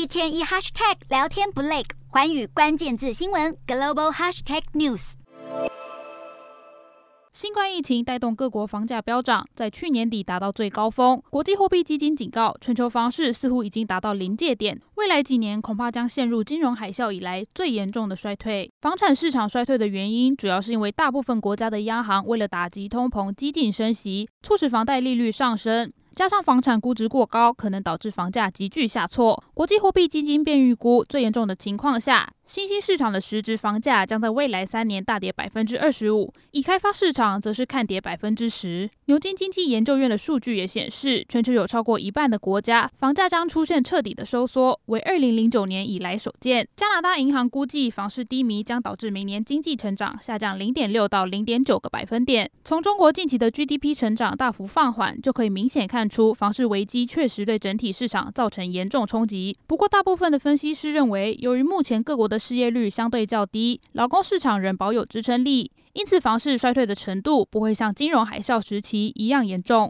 一天一 hashtag 聊天不累，环宇关键字新闻 global hashtag news。新冠疫情带动各国房价飙涨，在去年底达到最高峰。国际货币基金警告，全球房市似乎已经达到临界点，未来几年恐怕将陷入金融海啸以来最严重的衰退。房产市场衰退的原因，主要是因为大部分国家的央行为了打击通膨，激进升息，促使房贷利率上升。加上房产估值过高，可能导致房价急剧下挫。国际货币基金便预估，最严重的情况下，新兴市场的实质房价将在未来三年大跌百分之二十五，已开发市场则是看跌百分之十。牛津经济研究院的数据也显示，全球有超过一半的国家房价将出现彻底的收缩，为二零零九年以来首见。加拿大银行估计，房市低迷将导致明年经济成长下降零点六到零点九个百分点。从中国近期的 GDP 成长大幅放缓，就可以明显看出房市危机确实对整体市场造成严重冲击。不过，大部分的分析师认为，由于目前各国的失业率相对较低，劳工市场仍保有支撑力，因此房市衰退的程度不会像金融海啸时期一样严重。